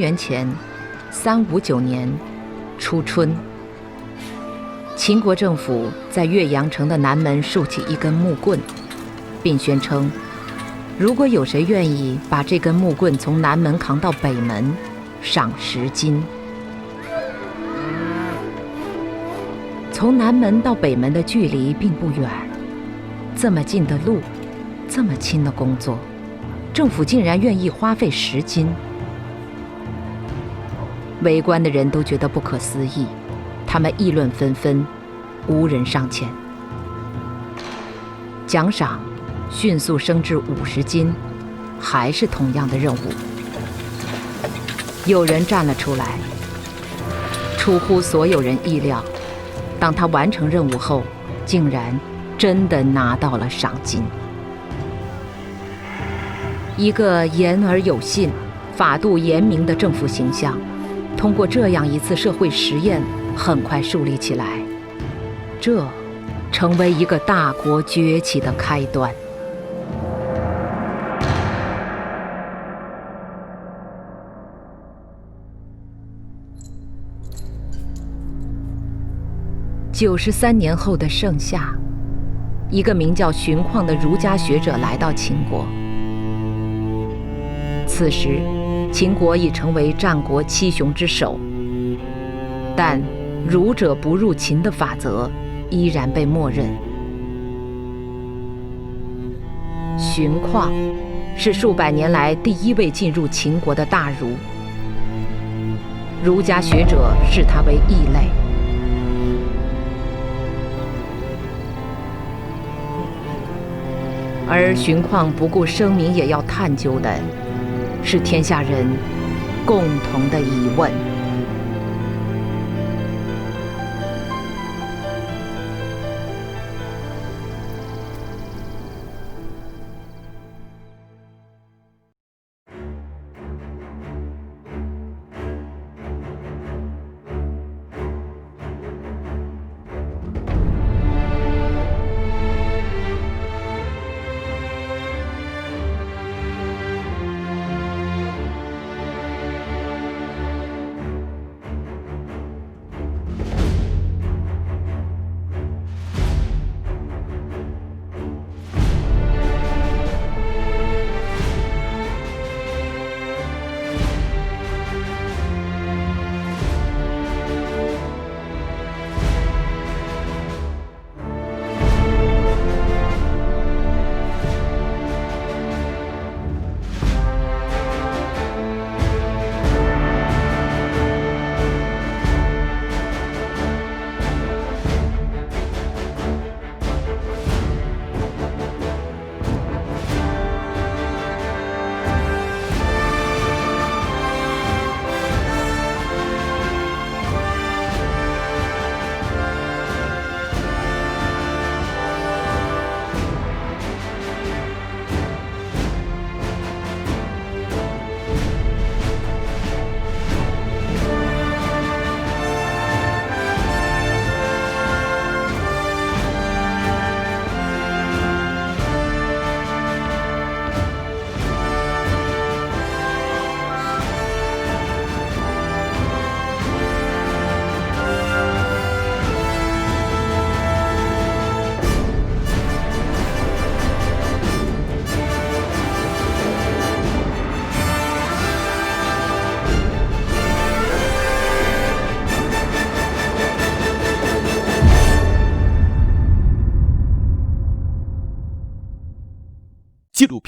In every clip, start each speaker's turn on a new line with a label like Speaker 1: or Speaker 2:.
Speaker 1: 元前三五九年初春，秦国政府在岳阳城的南门竖起一根木棍，并宣称，如果有谁愿意把这根木棍从南门扛到北门，赏十金。从南门到北门的距离并不远，这么近的路，这么轻的工作，政府竟然愿意花费十金。围观的人都觉得不可思议，他们议论纷纷，无人上前。奖赏迅速升至五十金，还是同样的任务。有人站了出来，出乎所有人意料，当他完成任务后，竟然真的拿到了赏金。一个言而有信、法度严明的政府形象。通过这样一次社会实验，很快树立起来，这成为一个大国崛起的开端。九十三年后的盛夏，一个名叫荀况的儒家学者来到秦国，此时。秦国已成为战国七雄之首，但“儒者不入秦”的法则依然被默认。荀况是数百年来第一位进入秦国的大儒，儒家学者视他为异类，而荀况不顾声名也要探究的。是天下人共同的疑问。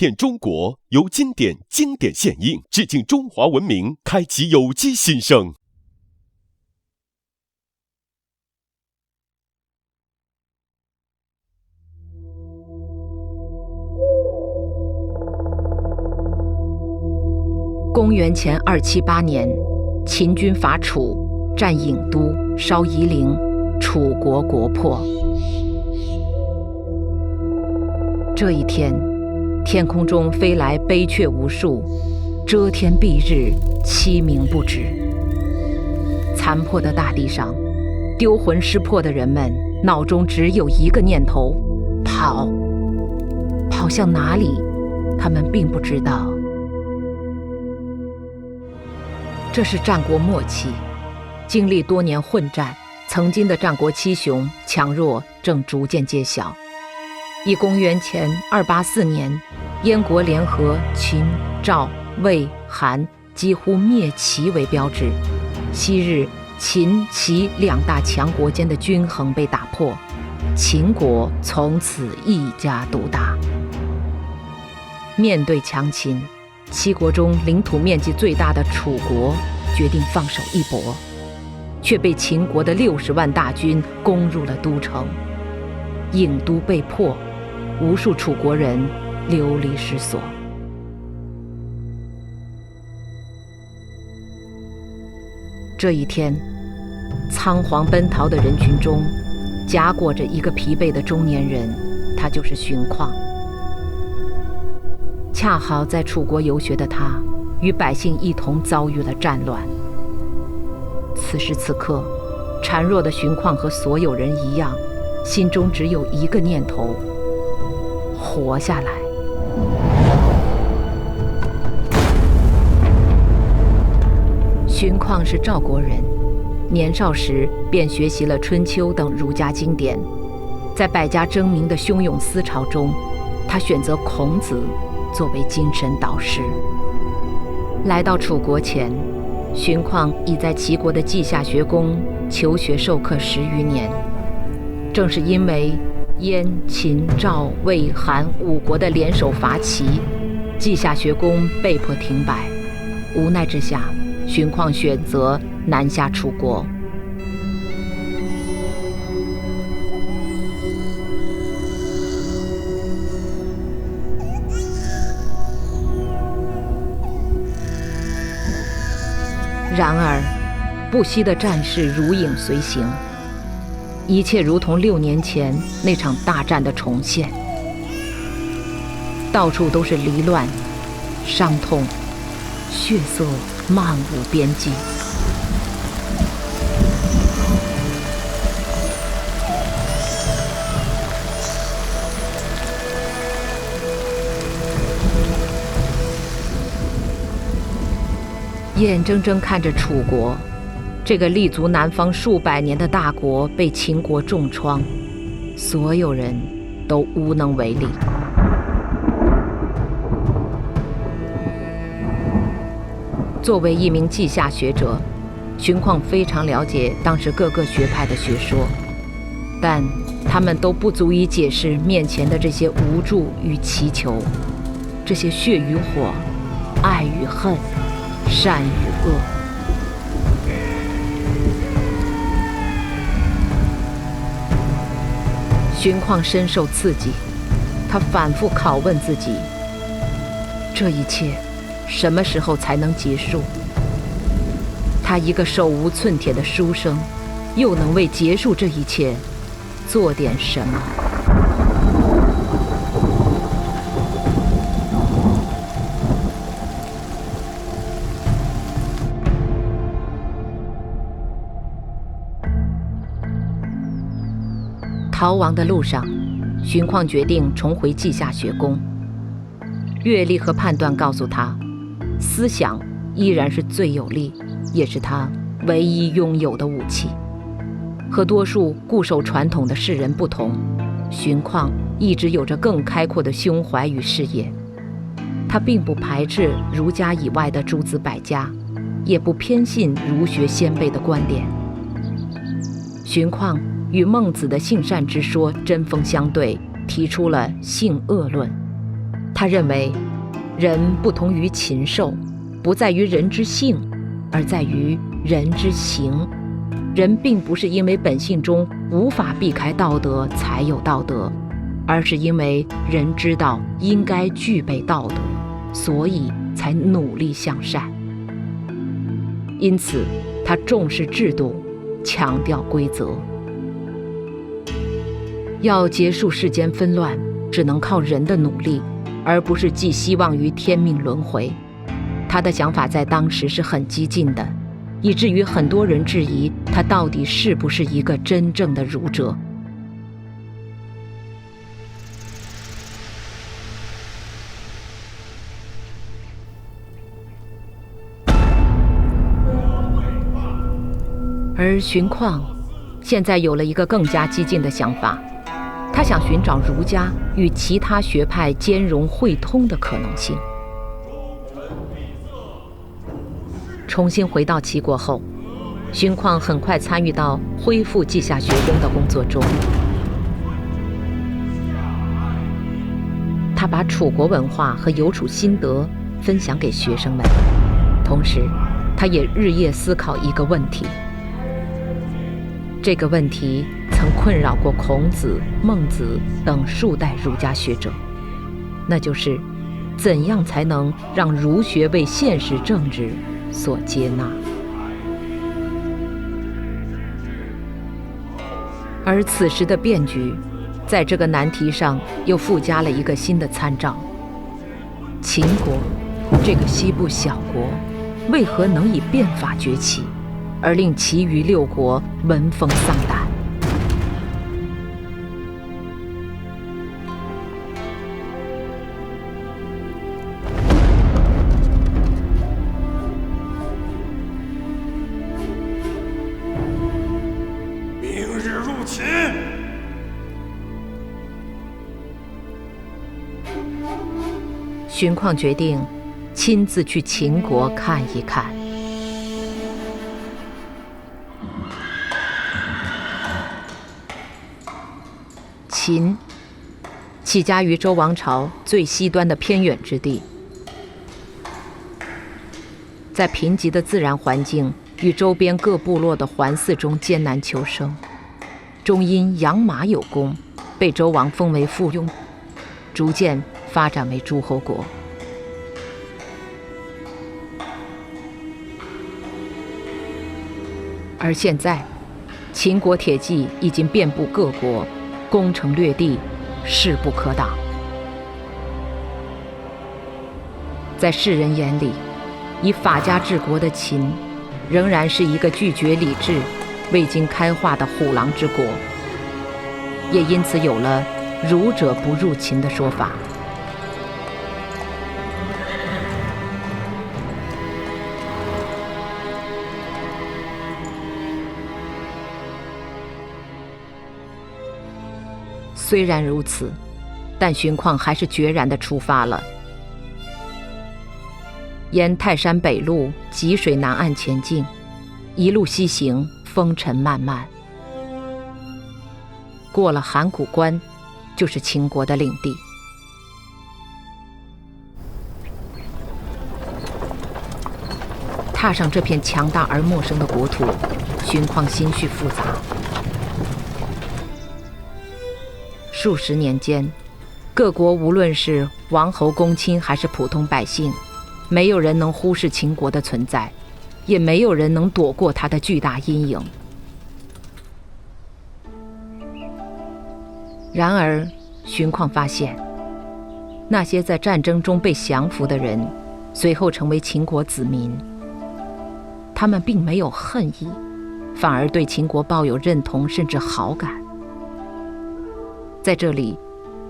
Speaker 2: 纪录片《中国》由经典经典献映，致敬中华文明，开启有机新生。
Speaker 1: 公元前二七八年，秦军伐楚，占郢都，烧夷陵，楚国国破。这一天。天空中飞来悲鹊无数，遮天蔽日，凄鸣不止。残破的大地上，丢魂失魄的人们脑中只有一个念头：跑。跑向哪里？他们并不知道。这是战国末期，经历多年混战，曾经的战国七雄强弱正逐渐揭晓。以公元前二八四年，燕国联合秦、赵、魏、韩，几乎灭齐为标志。昔日秦、齐两大强国间的均衡被打破，秦国从此一家独大。面对强秦，七国中领土面积最大的楚国决定放手一搏，却被秦国的六十万大军攻入了都城，郢都被破。无数楚国人流离失所。这一天，仓皇奔逃的人群中，夹裹着一个疲惫的中年人，他就是荀况。恰好在楚国游学的他，与百姓一同遭遇了战乱。此时此刻，孱弱的荀况和所有人一样，心中只有一个念头。活下来。荀况是赵国人，年少时便学习了《春秋》等儒家经典，在百家争鸣的汹涌思潮中，他选择孔子作为精神导师。来到楚国前，荀况已在齐国的稷下学宫求学授课十余年，正是因为。燕、秦、赵、魏、韩五国的联手伐齐，稷下学宫被迫停摆。无奈之下，荀况选择南下楚国。然而，不息的战事如影随形。一切如同六年前那场大战的重现，到处都是离乱、伤痛、血色，漫无边际。眼睁睁看着楚国。这个立足南方数百年的大国被秦国重创，所有人都无能为力。作为一名稷下学者，荀况非常了解当时各个学派的学说，但他们都不足以解释面前的这些无助与祈求，这些血与火、爱与恨、善与恶。军况深受刺激，他反复拷问自己：这一切什么时候才能结束？他一个手无寸铁的书生，又能为结束这一切做点什么？逃亡的路上，荀况决定重回稷下学宫。阅历和判断告诉他，思想依然是最有力，也是他唯一拥有的武器。和多数固守传统的世人不同，荀况一直有着更开阔的胸怀与视野。他并不排斥儒家以外的诸子百家，也不偏信儒学先辈的观点。荀况。与孟子的性善之说针锋相对，提出了性恶论。他认为，人不同于禽兽，不在于人之性，而在于人之行。人并不是因为本性中无法避开道德才有道德，而是因为人知道应该具备道德，所以才努力向善。因此，他重视制度，强调规则。要结束世间纷乱，只能靠人的努力，而不是寄希望于天命轮回。他的想法在当时是很激进的，以至于很多人质疑他到底是不是一个真正的儒者。而荀况现在有了一个更加激进的想法，他想寻找儒家与其他学派兼容汇通的可能性。重新回到齐国后，荀况很快参与到恢复稷下学宫的工作中。他把楚国文化和有楚心得分享给学生们，同时，他也日夜思考一个问题。这个问题曾困扰过孔子、孟子等数代儒家学者，那就是：怎样才能让儒学为现实政治？所接纳，而此时的变局，在这个难题上又附加了一个新的参照：秦国这个西部小国，为何能以变法崛起，而令其余六国闻风丧胆？荀况决定亲自去秦国看一看。秦，起家于周王朝最西端的偏远之地，在贫瘠的自然环境与周边各部落的环伺中艰难求生，终因养马有功，被周王封为附庸，逐渐。发展为诸侯国，而现在，秦国铁骑已经遍布各国，攻城略地，势不可挡。在世人眼里，以法家治国的秦，仍然是一个拒绝礼制、未经开化的虎狼之国，也因此有了“儒者不入秦”的说法。虽然如此，但荀况还是决然地出发了，沿泰山北路济水南岸前进，一路西行，风尘漫漫。过了函谷关，就是秦国的领地。踏上这片强大而陌生的国土，荀况心绪复杂。数十年间，各国无论是王侯公卿还是普通百姓，没有人能忽视秦国的存在，也没有人能躲过他的巨大阴影。然而，荀况发现，那些在战争中被降服的人，随后成为秦国子民，他们并没有恨意，反而对秦国抱有认同甚至好感。在这里，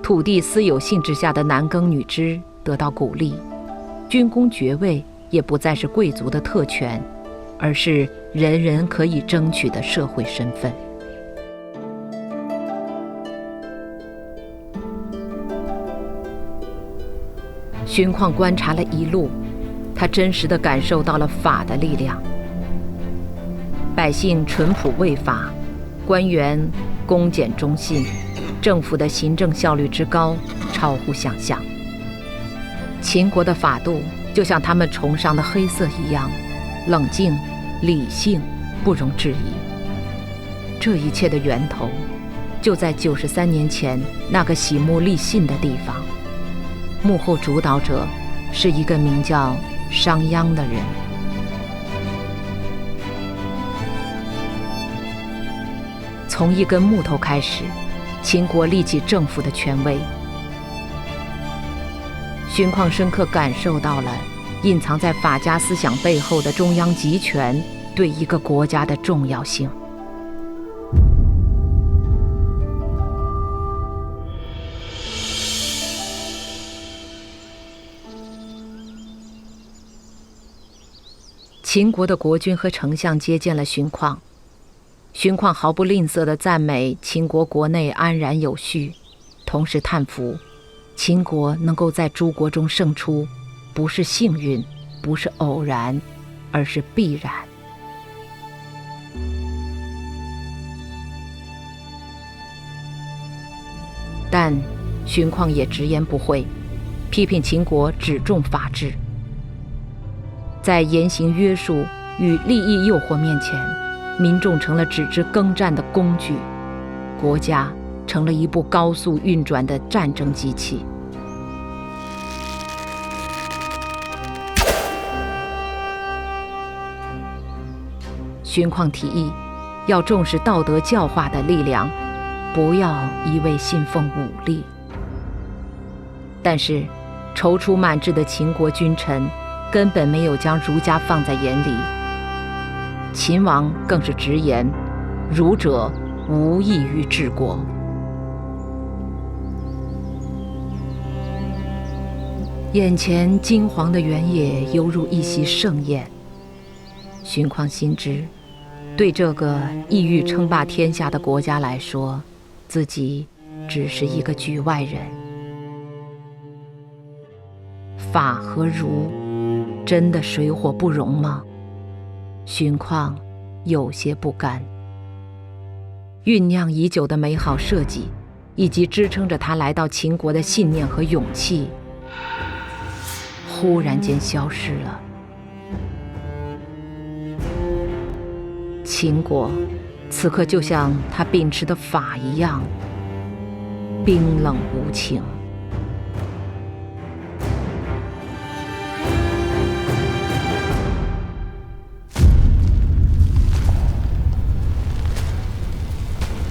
Speaker 1: 土地私有性质下的男耕女织得到鼓励，军功爵位也不再是贵族的特权，而是人人可以争取的社会身份。荀况观察了一路，他真实的感受到了法的力量。百姓淳朴畏法，官员公俭忠信。政府的行政效率之高，超乎想象。秦国的法度就像他们崇尚的黑色一样，冷静、理性，不容置疑。这一切的源头，就在九十三年前那个喜木立信的地方。幕后主导者是一个名叫商鞅的人。从一根木头开始。秦国立起政府的权威，荀况深刻感受到了隐藏在法家思想背后的中央集权对一个国家的重要性。秦国的国君和丞相接见了荀况，荀况毫不吝啬地赞美秦国国内安然有序，同时叹服秦国能够在诸国中胜出，不是幸运，不是偶然，而是必然。但荀况也直言不讳，批评秦国只重法治，在严刑约束与利益诱惑面前，民众成了只知耕战的工具，国家成了一部高速运转的战争机器。荀况提议，要重视道德教化的力量。不要一味信奉武力，但是踌躇满志的秦国君臣根本没有将儒家放在眼里。秦王更是直言：“儒者无异于治国。”眼前金黄的原野犹如一席盛宴，荀况心知，对这个意欲称霸天下的国家来说。自己只是一个局外人，法和儒真的水火不容吗？荀况有些不甘。酝酿已久的美好设计，以及支撑着他来到秦国的信念和勇气，忽然间消失了。秦国。此刻就像他秉持的法一样，冰冷无情。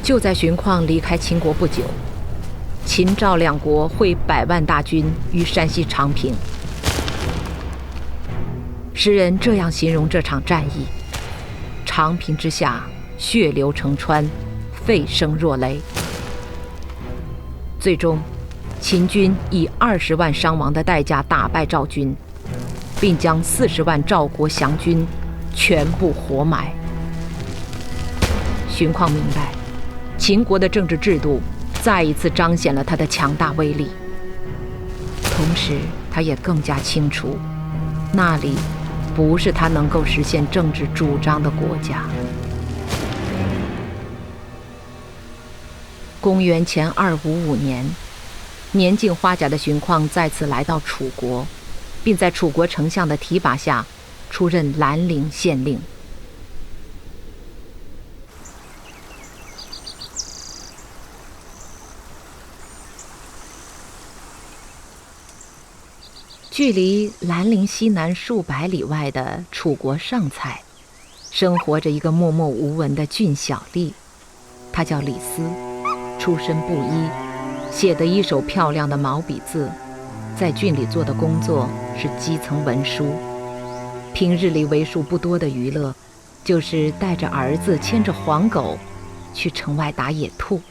Speaker 1: 就在荀况离开秦国不久，秦赵两国会百万大军于山西长平。诗人这样形容这场战役：长平之下。血流成川，沸声若雷。最终，秦军以二十万伤亡的代价打败赵军，并将四十万赵国降军全部活埋。荀况明白，秦国的政治制度再一次彰显了他的强大威力。同时，他也更加清楚，那里不是他能够实现政治主张的国家。公元前二五五年，年近花甲的荀况再次来到楚国，并在楚国丞相的提拔下，出任兰陵县令。距离兰陵西南数百里外的楚国上蔡，生活着一个默默无闻的俊小吏，他叫李斯。出身布衣，写得一手漂亮的毛笔字，在郡里做的工作是基层文书。平日里为数不多的娱乐，就是带着儿子牵着黄狗，去城外打野兔。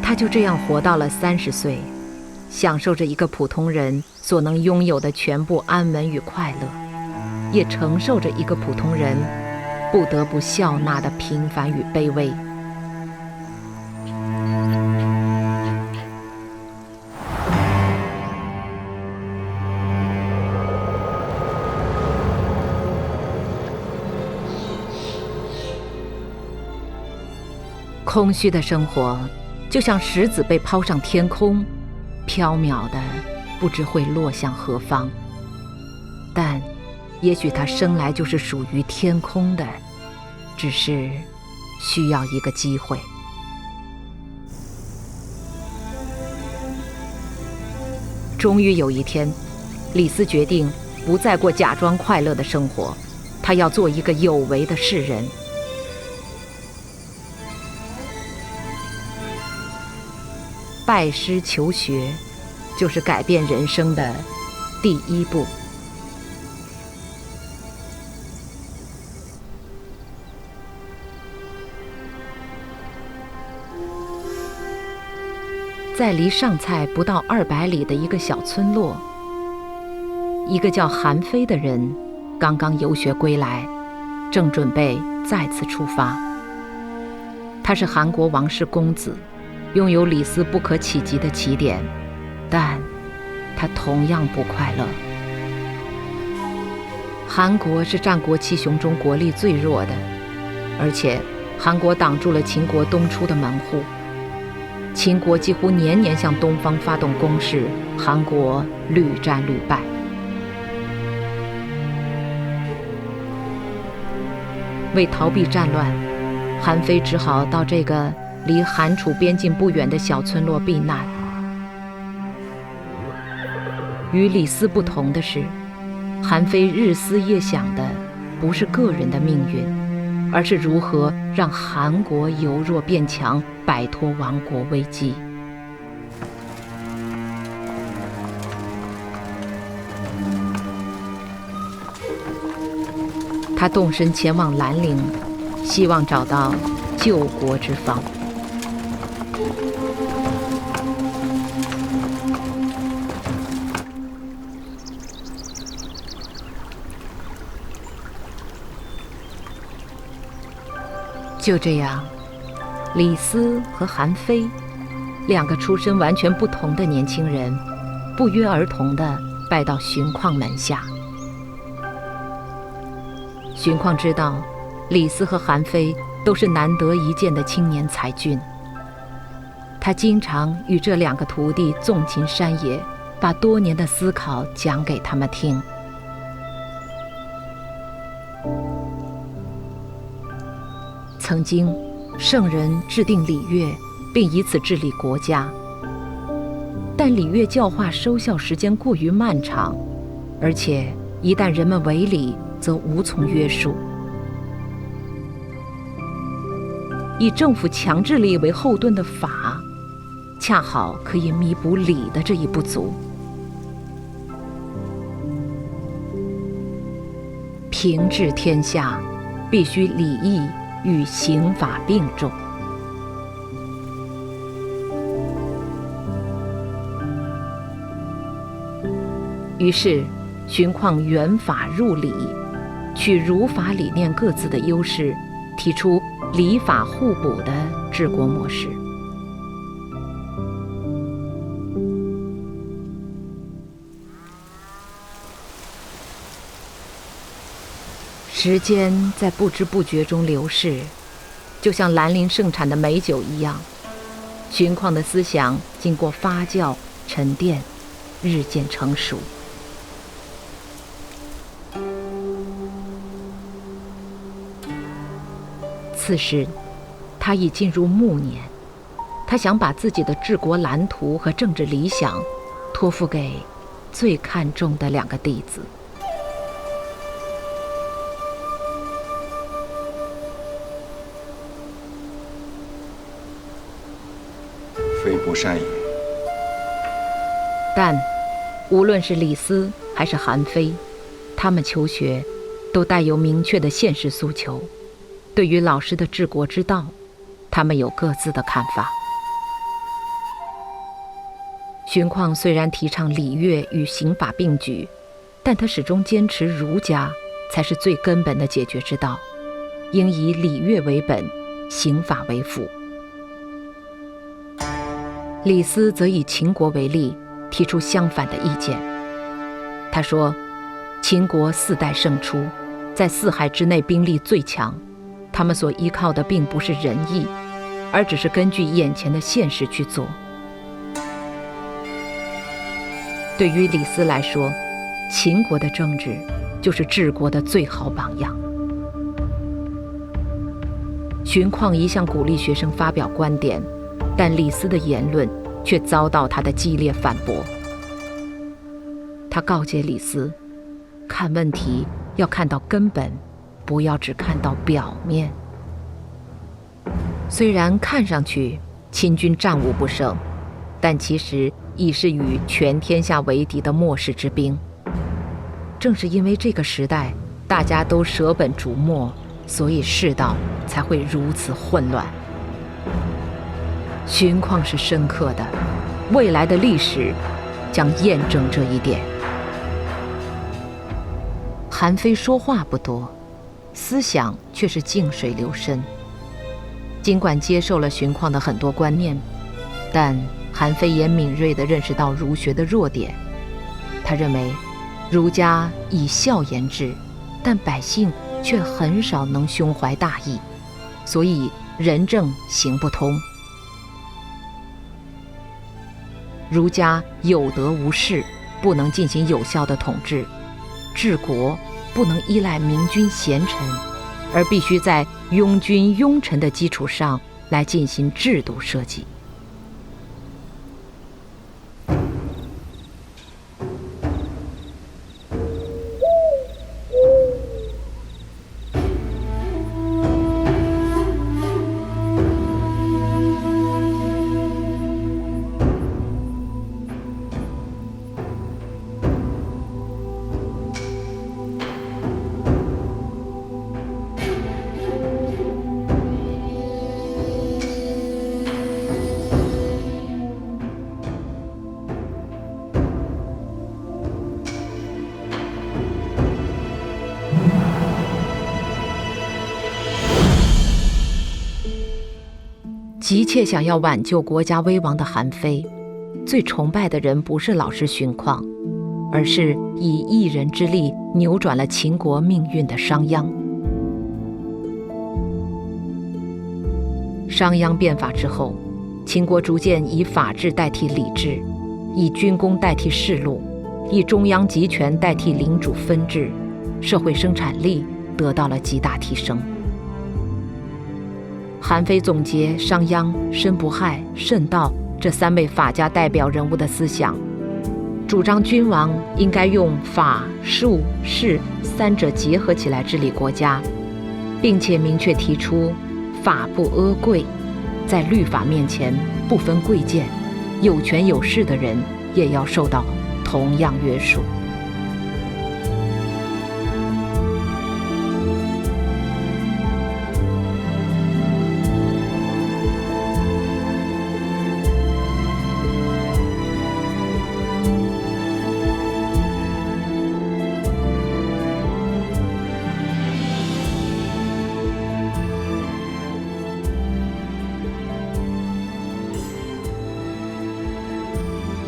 Speaker 1: 他就这样活到了三十岁，享受着一个普通人所能拥有的全部安稳与快乐，也承受着一个普通人不得不笑纳的平凡与卑微。空虚的生活，就像石子被抛上天空，飘渺的不知会落向何方。但，也许它生来就是属于天空的，只是需要一个机会。终于有一天，李斯决定不再过假装快乐的生活，他要做一个有为的世人。拜师求学，就是改变人生的第一步。在离上蔡不到二百里的一个小村落，一个叫韩非的人刚刚游学归来，正准备再次出发。他是韩国王室公子，拥有李斯不可企及的起点，但他同样不快乐。韩国是战国七雄中国力最弱的，而且韩国挡住了秦国东出的门户。秦国几乎年年向东方发动攻势，韩国屡战屡败。为逃避战乱，韩非只好到这个离韩楚边境不远的小村落避难。与李斯不同的是，韩非日思夜想的不是个人的命运，而是如何让韩国由弱变强，摆脱亡国危机。他动身前往兰陵，希望找到救国之方。就这样，李斯和韩非两个出身完全不同的年轻人，不约而同地拜到荀况门下。荀况知道，李斯和韩非都是难得一见的青年才俊。他经常与这两个徒弟纵情山野，把多年的思考讲给他们听。曾经，圣人制定礼乐，并以此治理国家。但礼乐教化收效时间过于漫长，而且一旦人们违礼，则无从约束。以政府强制力为后盾的法，恰好可以弥补礼的这一不足。平治天下，必须礼义与刑法并重。于是，荀况原法入理。取儒法理念各自的优势，提出礼法互补的治国模式。时间在不知不觉中流逝，就像兰陵盛产的美酒一样，荀况的思想经过发酵沉淀，日渐成熟。此时，他已进入暮年。他想把自己的治国蓝图和政治理想托付给最看重的两个弟子。
Speaker 3: 善也。
Speaker 1: 但，无论是李斯还是韩非，他们求学都带有明确的现实诉求。对于老师的治国之道，他们有各自的看法。荀况虽然提倡礼乐与刑法并举，但他始终坚持儒家才是最根本的解决之道，应以礼乐为本，刑法为辅。李斯则以秦国为例，提出相反的意见。他说：“秦国四代胜出，在四海之内兵力最强。”他们所依靠的并不是仁义，而只是根据眼前的现实去做。对于李斯来说，秦国的政治就是治国的最好榜样。荀况一向鼓励学生发表观点，但李斯的言论却遭到他的激烈反驳。他告诫李斯，看问题要看到根本。不要只看到表面。虽然看上去秦军战无不胜，但其实已是与全天下为敌的末世之兵。正是因为这个时代大家都舍本逐末，所以世道才会如此混乱。荀况是深刻的，未来的历史将验证这一点。韩非说话不多。思想却是静水流深。尽管接受了荀况的很多观念，但韩非也敏锐地认识到儒学的弱点。他认为，儒家以孝言治，但百姓却很少能胸怀大义，所以仁政行不通。儒家有德无势，不能进行有效的统治；治国不能依赖明君贤臣。而必须在拥军拥臣的基础上来进行制度设计。急切想要挽救国家危亡的韩非，最崇拜的人不是老师荀况，而是以一人之力扭转了秦国命运的商鞅。商鞅变法之后，秦国逐渐以法治代替礼制，以军功代替士禄，以中央集权代替领主分治，社会生产力得到了极大提升。韩非总结商鞅、申不害、慎道这三位法家代表人物的思想，主张君王应该用法、术、势三者结合起来治理国家，并且明确提出法不阿贵，在律法面前不分贵贱，有权有势的人也要受到同样约束。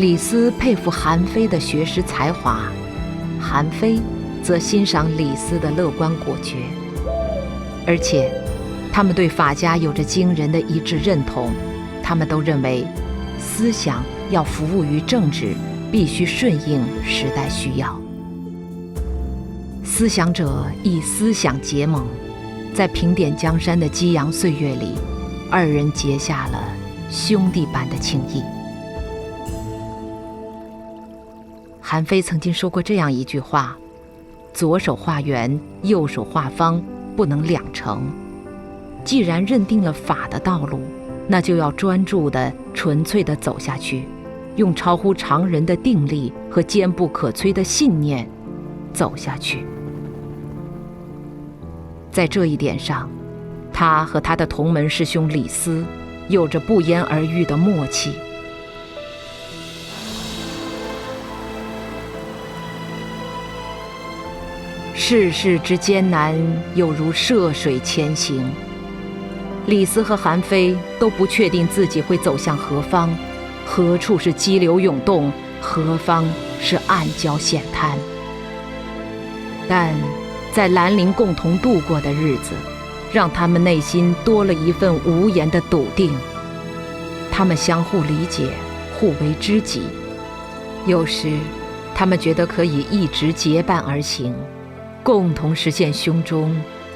Speaker 1: 李斯佩服韩非的学识才华，韩非则欣赏李斯的乐观果决。而且，他们对法家有着惊人的一致认同。他们都认为，思想要服务于政治，必须顺应时代需要。思想者以思想结盟，在平点江山的激扬岁月里，二人结下了兄弟般的情谊。韩非曾经说过这样一句话：“左手画圆，右手画方，不能两成。既然认定了法的道路，那就要专注的、纯粹的走下去，用超乎常人的定力和坚不可摧的信念走下去。”在这一点上，他和他的同门师兄李斯有着不言而喻的默契。世事之艰难，有如涉水前行。李斯和韩非都不确定自己会走向何方，何处是激流涌动，何方是暗礁险滩。但在兰陵共同度过的日子，让他们内心多了一份无言的笃定。他们相互理解，互为知己。有时，他们觉得可以一直结伴而行。共同实现胸中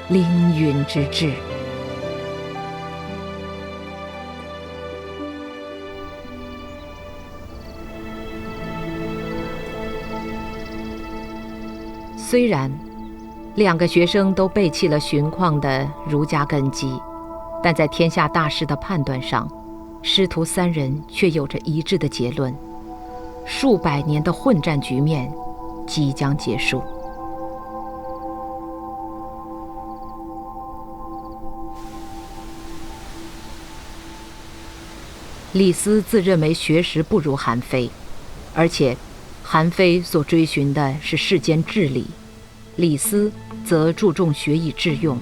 Speaker 1: 凌云之志。虽然两个学生都背弃了荀况的儒家根基，但在天下大事的判断上，师徒三人却有着一致的结论：数百年的混战局面即将结束。李斯自认为学识不如韩非，而且韩非所追寻的是世间治理，李斯则注重学以致用，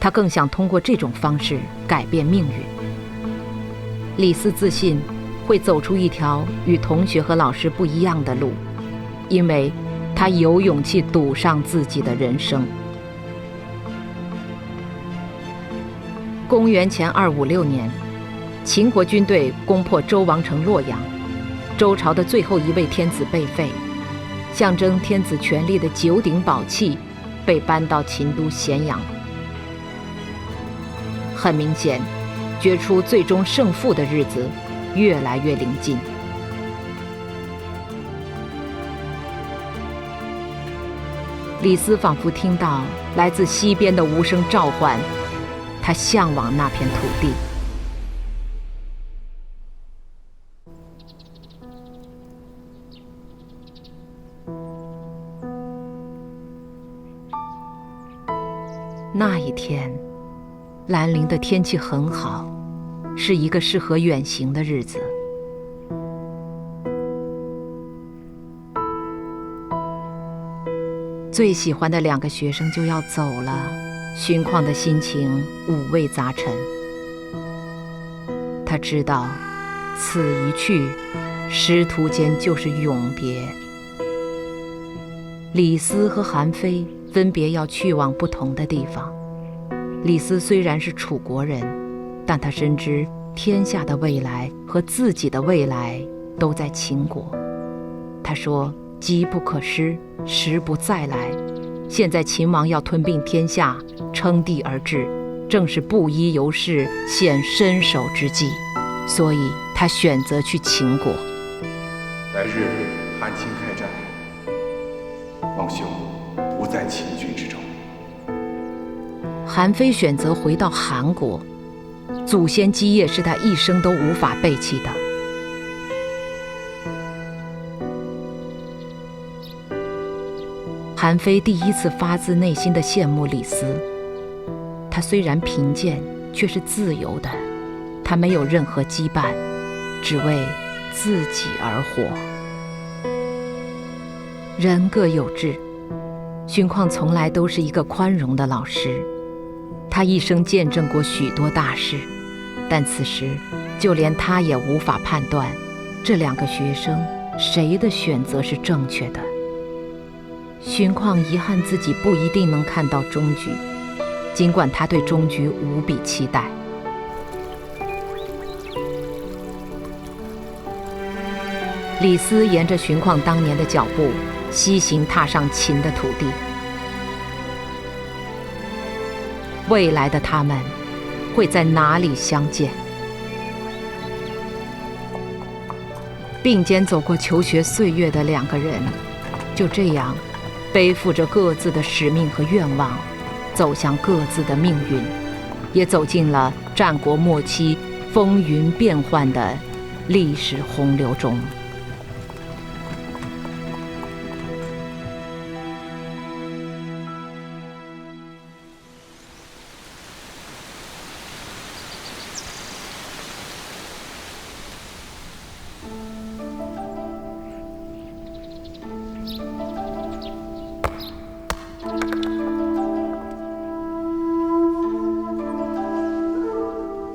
Speaker 1: 他更想通过这种方式改变命运。李斯自信会走出一条与同学和老师不一样的路，因为他有勇气赌上自己的人生。公元前二五六年，秦国军队攻破周王城洛阳，周朝的最后一位天子被废，象征天子权力的九鼎宝器被搬到秦都咸阳。很明显，决出最终胜负的日子越来越临近。李斯仿佛听到来自西边的无声召唤。他向往那片土地。那一天，兰陵的天气很好，是一个适合远行的日子。最喜欢的两个学生就要走了。荀况的心情五味杂陈。他知道，此一去，师徒间就是永别。李斯和韩非分别要去往不同的地方。李斯虽然是楚国人，但他深知天下的未来和自己的未来都在秦国。他说：“机不可失，时不再来。”现在秦王要吞并天下，称帝而至，正是布衣由是，显身手之际，所以他选择去秦国。
Speaker 3: 来日韩秦开战，王兄在秦军之中。
Speaker 1: 韩非选择回到韩国，祖先基业是他一生都无法背弃的。韩非第一次发自内心的羡慕李斯。他虽然贫贱，却是自由的。他没有任何羁绊，只为自己而活。人各有志，荀况从来都是一个宽容的老师。他一生见证过许多大事，但此时，就连他也无法判断，这两个学生谁的选择是正确的。荀况遗憾自己不一定能看到终局，尽管他对终局无比期待。李斯沿着荀况当年的脚步，西行踏上秦的土地。未来的他们，会在哪里相见？并肩走过求学岁月的两个人，就这样。背负着各自的使命和愿望，走向各自的命运，也走进了战国末期风云变幻的历史洪流中。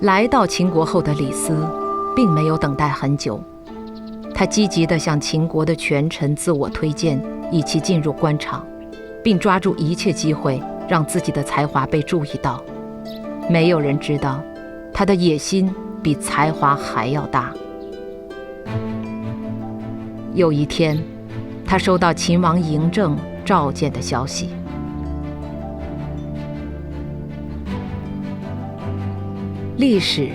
Speaker 1: 来到秦国后的李斯，并没有等待很久，他积极地向秦国的权臣自我推荐，以其进入官场，并抓住一切机会让自己的才华被注意到。没有人知道，他的野心比才华还要大。有一天，他收到秦王嬴政召见的消息。历史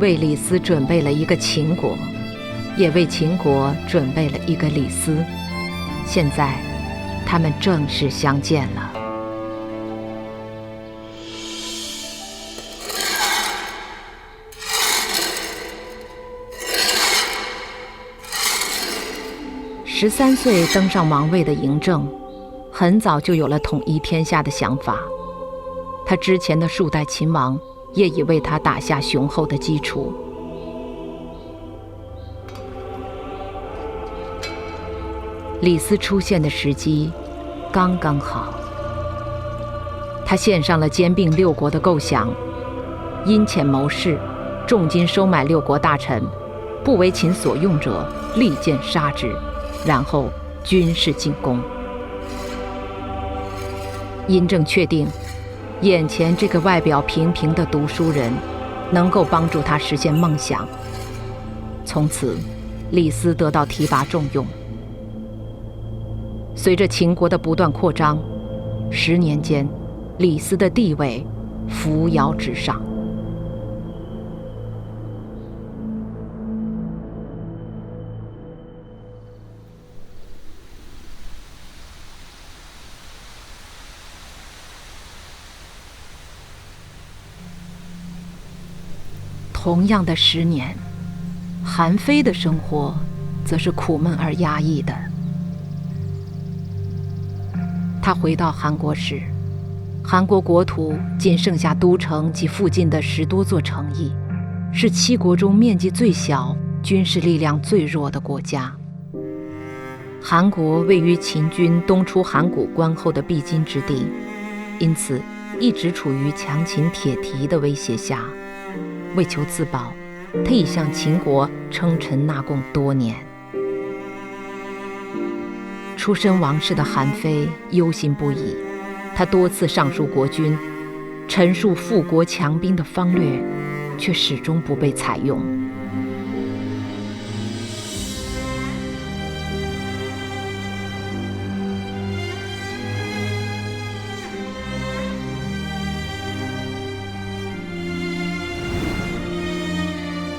Speaker 1: 为李斯准备了一个秦国，也为秦国准备了一个李斯。现在，他们正式相见了。十三岁登上王位的嬴政，很早就有了统一天下的想法。他之前的数代秦王。也已为他打下雄厚的基础。李斯出现的时机刚刚好，他献上了兼并六国的构想，阴遣谋士，重金收买六国大臣，不为秦所用者，利剑杀之，然后军事进攻。殷正确定，眼前这个外表平平的读书人，能够帮助他实现梦想。从此，李斯得到提拔重用。随着秦国的不断扩张，十年间，李斯的地位扶摇直上。同样的十年，韩非的生活则是苦闷而压抑的。他回到韩国时，韩国国土仅剩下都城及附近的十多座城邑，是七国中面积最小、军事力量最弱的国家。韩国位于秦军东出函谷关后的必经之地，因此一直处于强秦铁蹄的威胁下。为求自保，他已向秦国称臣纳贡多年。出身王室的韩非忧心不已，他多次上书国君，陈述富国强兵的方略，却始终不被采用。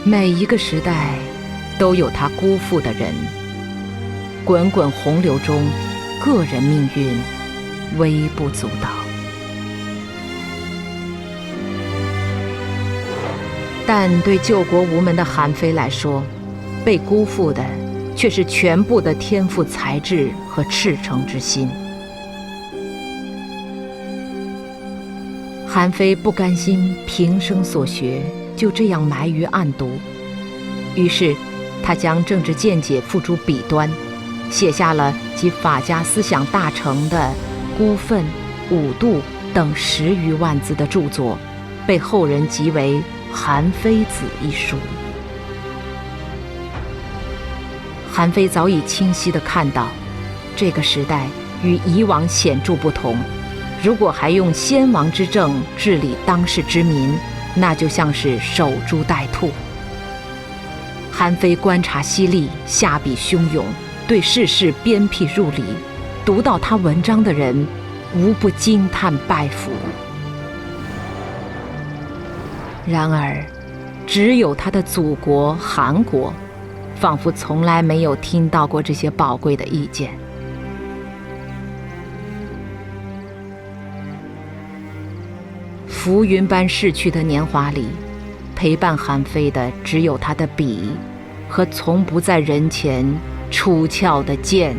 Speaker 1: 每一个时代，都有他辜负的人。滚滚洪流中，个人命运微不足道。但对救国无门的韩非来说，被辜负的却是全部的天赋、才智和赤诚之心。韩非不甘心平生所学。就这样埋于暗读，于是他将政治见解付诸笔端，写下了集法家思想大成的《孤愤》《五度》等十余万字的著作，被后人集为《韩非子》一书。韩非早已清晰地看到，这个时代与以往显著不同，如果还用先王之政治理当世之民。那就像是守株待兔。韩非观察犀利，下笔汹涌，对世事鞭辟入里，读到他文章的人，无不惊叹拜服。然而，只有他的祖国韩国，仿佛从来没有听到过这些宝贵的意见。浮云般逝去的年华里，陪伴韩非的只有他的笔，和从不在人前出鞘的剑。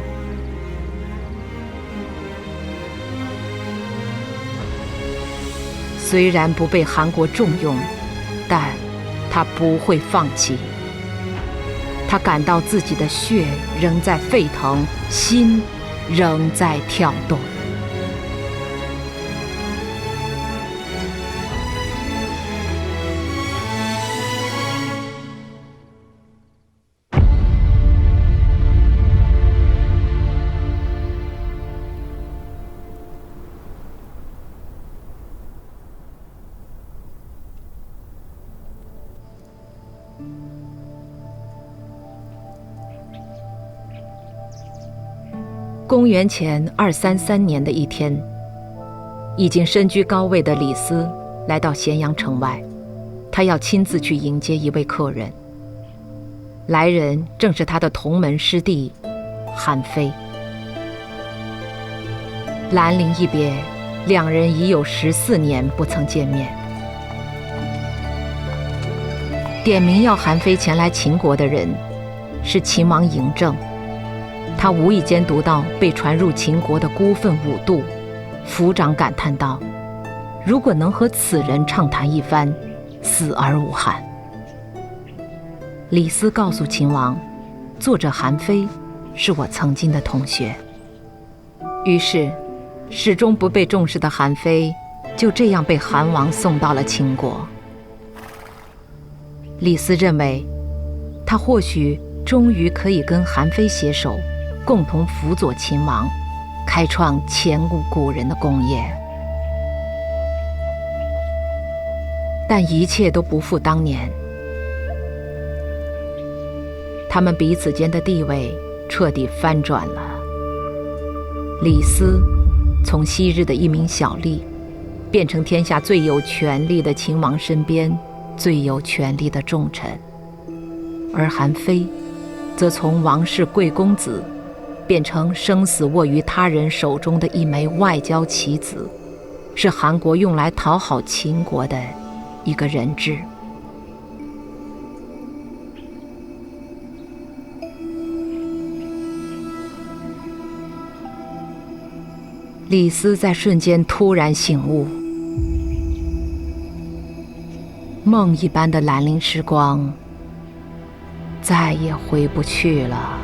Speaker 1: 虽然不被韩国重用，但他不会放弃。他感到自己的血仍在沸腾，心仍在跳动。公元前二三三年的一天，已经身居高位的李斯来到咸阳城外，他要亲自去迎接一位客人。来人正是他的同门师弟韩非。兰陵一别，两人已有十四年不曾见面。点名要韩非前来秦国的人，是秦王嬴政。他无意间读到被传入秦国的孤愤五度，抚掌感叹道：“如果能和此人畅谈一番，死而无憾。”李斯告诉秦王：“作者韩非是我曾经的同学。”于是，始终不被重视的韩非就这样被韩王送到了秦国。李斯认为，他或许终于可以跟韩非携手，共同辅佐秦王，开创前无古人的功业。但一切都不复当年，他们彼此间的地位彻底翻转了。李斯从昔日的一名小吏，变成天下最有权力的秦王身边。最有权力的重臣，而韩非，则从王室贵公子，变成生死握于他人手中的一枚外交棋子，是韩国用来讨好秦国的一个人质。李斯在瞬间突然醒悟。梦一般的兰陵时光，再也回不去了。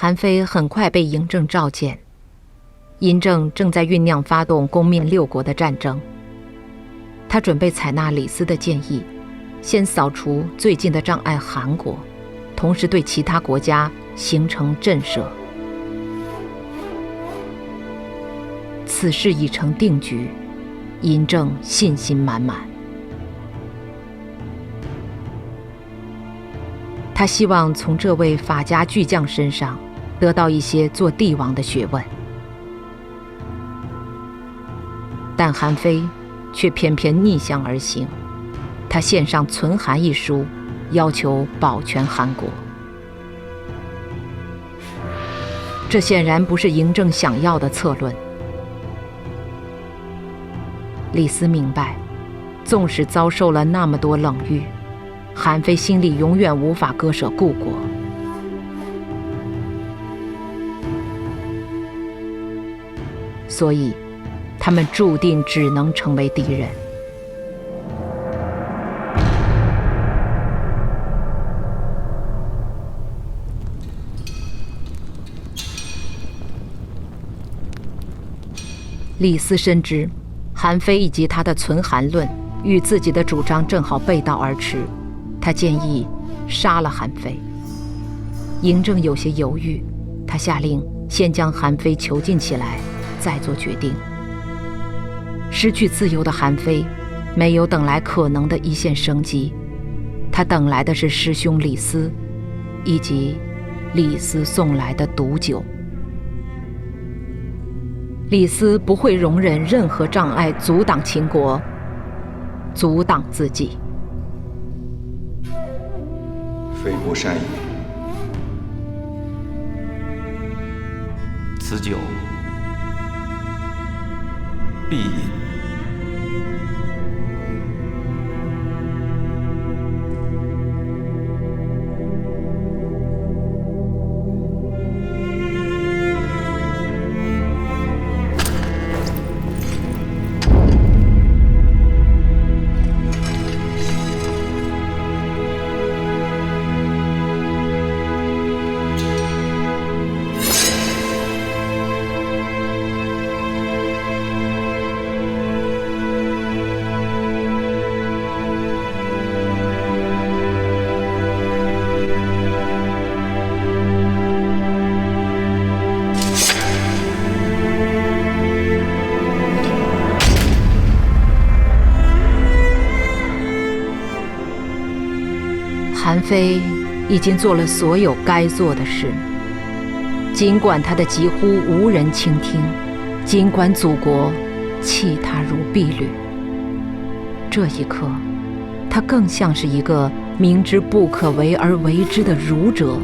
Speaker 1: 韩非很快被嬴政召见，嬴政正在酝酿发动攻灭六国的战争。他准备采纳李斯的建议，先扫除最近的障碍——韩国，同时对其他国家。形成震慑，此事已成定局。嬴政信心满满，他希望从这位法家巨匠身上得到一些做帝王的学问，但韩非却偏偏逆向而行。他献上《存韩》一书，要求保全韩国。这显然不是嬴政想要的策论。李斯明白，纵使遭受了那么多冷遇，韩非心里永远无法割舍故国，所以他们注定只能成为敌人。李斯深知，韩非以及他的存韩论与自己的主张正好背道而驰，他建议杀了韩非。嬴政有些犹豫，他下令先将韩非囚禁起来，再做决定。失去自由的韩非，没有等来可能的一线生机，他等来的是师兄李斯，以及李斯送来的毒酒。李斯不会容忍任何障碍阻挡秦国，阻挡自己。
Speaker 3: 非不善也。
Speaker 4: 此酒必饮。
Speaker 1: 已经做了所有该做的事，尽管他的疾呼无人倾听，尽管祖国弃他如敝履，这一刻，他更像是一个明知不可为而为之的儒者，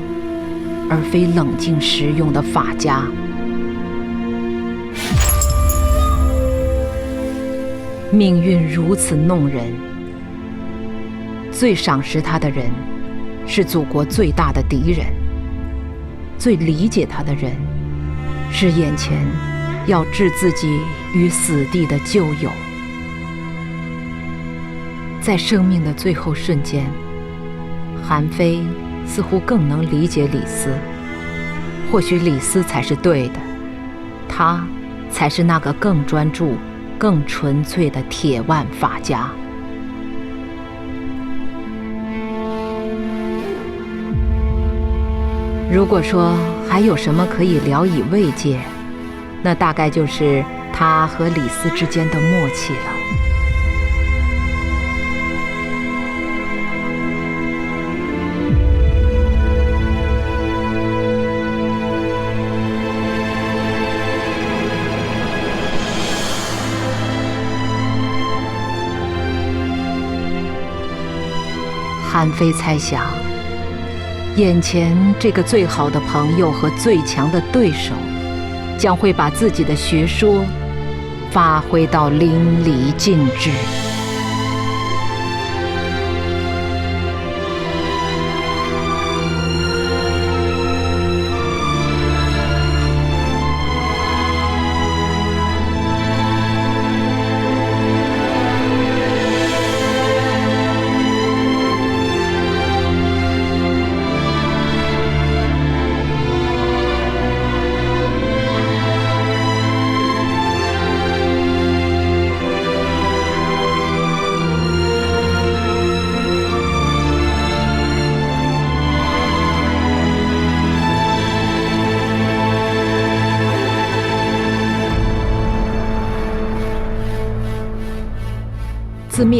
Speaker 1: 而非冷静实用的法家。命运如此弄人，最赏识他的人。是祖国最大的敌人，最理解他的人，是眼前要置自己于死地的旧友。在生命的最后瞬间，韩非似乎更能理解李斯。或许李斯才是对的，他才是那个更专注、更纯粹的铁腕法家。如果说还有什么可以聊以慰藉，那大概就是他和李斯之间的默契了。韩非猜想，眼前这个最好的朋友和最强的对手，将会把自己的学说发挥到淋漓尽致。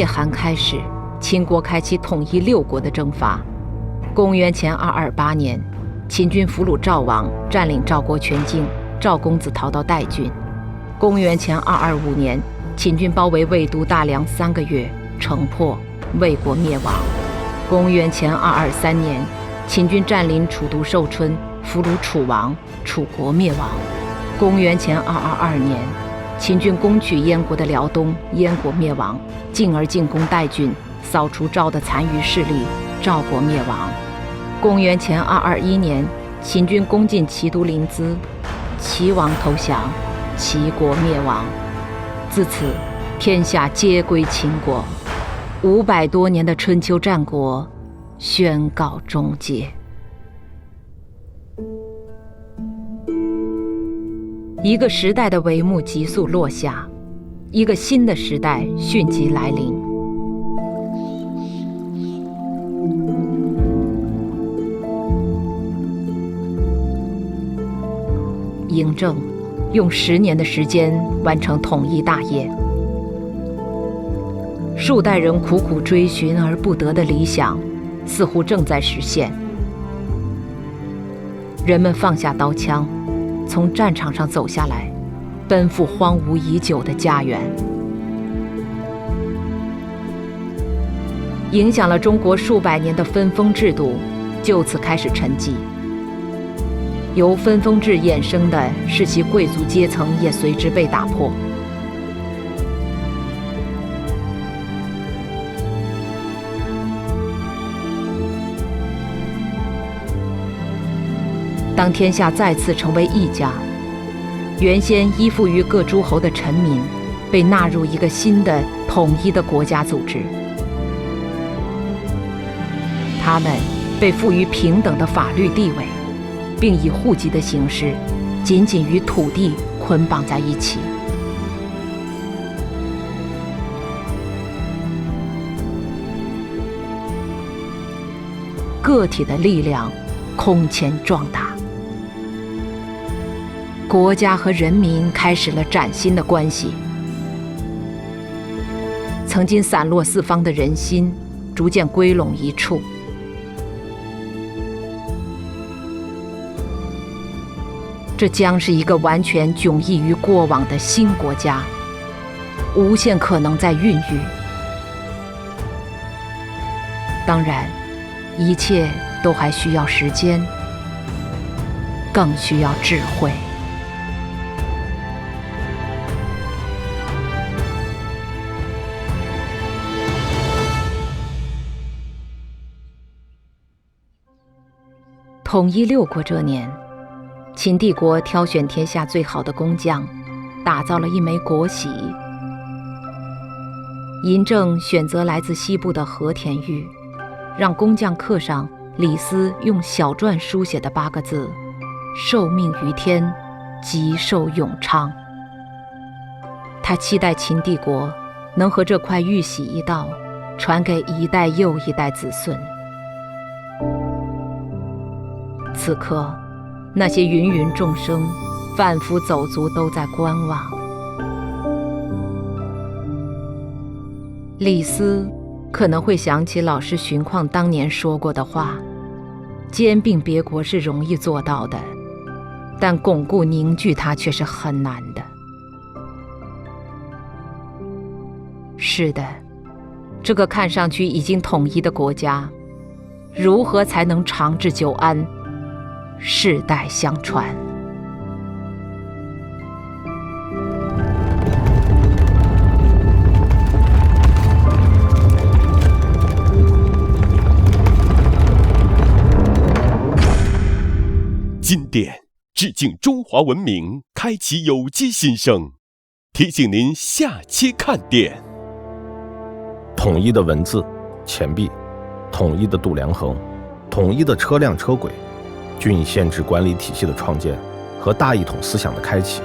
Speaker 1: 韩开始，秦国开启统一六国的征伐。公元前二二八年，秦军俘虏赵王，占领赵国全境，赵公子逃到代郡。公元前二二五年，秦军包围魏都大梁三个月，城破，魏国灭亡。公元前二二三年，秦军占领楚都寿春，俘虏楚王，楚国灭亡。公元前二二二年。秦军攻取燕国的辽东，燕国灭亡，进而进攻代郡，扫除赵的残余势力，赵国灭亡。公元前二二一年，秦军攻进齐都临淄，齐王投降，齐国灭亡。自此，天下皆归秦国，五百多年的春秋战国宣告终结。一个时代的帷幕急速落下，一个新的时代迅即来临。嬴政用十年的时间完成统一大业，数代人苦苦追寻而不得的理想，似乎正在实现。人们放下刀枪。从战场上走下来，奔赴荒芜已久的家园。影响了中国数百年的分封制度，就此开始沉寂。由分封制衍生的世袭贵族阶层也随之被打破。当天下再次成为一家，原先依附于各诸侯的臣民，被纳入一个新的统一的国家组织。他们被赋予平等的法律地位，并以户籍的形式，紧紧与土地捆绑在一起。个体的力量空前壮大。国家和人民开始了崭新的关系，曾经散落四方的人心逐渐归拢一处。这将是一个完全迥异于过往的新国家，无限可能在孕育。当然，一切都还需要时间，更需要智慧。统一六国这年，秦帝国挑选天下最好的工匠，打造了一枚国玺。嬴政选择来自西部的和田玉，让工匠刻上李斯用小篆书写的八个字：“受命于天，吉寿永昌。”他期待秦帝国能和这块玉玺一道，传给一代又一代子孙。此刻，那些芸芸众生、贩夫走卒都在观望。李斯可能会想起老师荀况当年说过的话：“兼并别国是容易做到的，但巩固凝聚它却是很难的。”是的，这个看上去已经统一的国家，如何才能长治久安、世代相传？
Speaker 2: 经典致敬中华文明，开启有机新生，提醒您下期看点。
Speaker 4: 统一的文字、钱币，统一的度量衡，统一的车辆车轨，郡县制管理体系的创建和大一统思想的开启，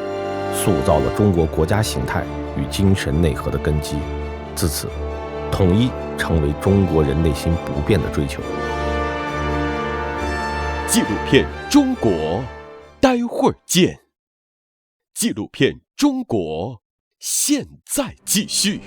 Speaker 4: 塑造了中国国家形态与精神内核的根基。自此，统一成为中国人内心不变的追求。
Speaker 2: 纪录片《中国》，待会儿见。纪录片《中国》，现在继续。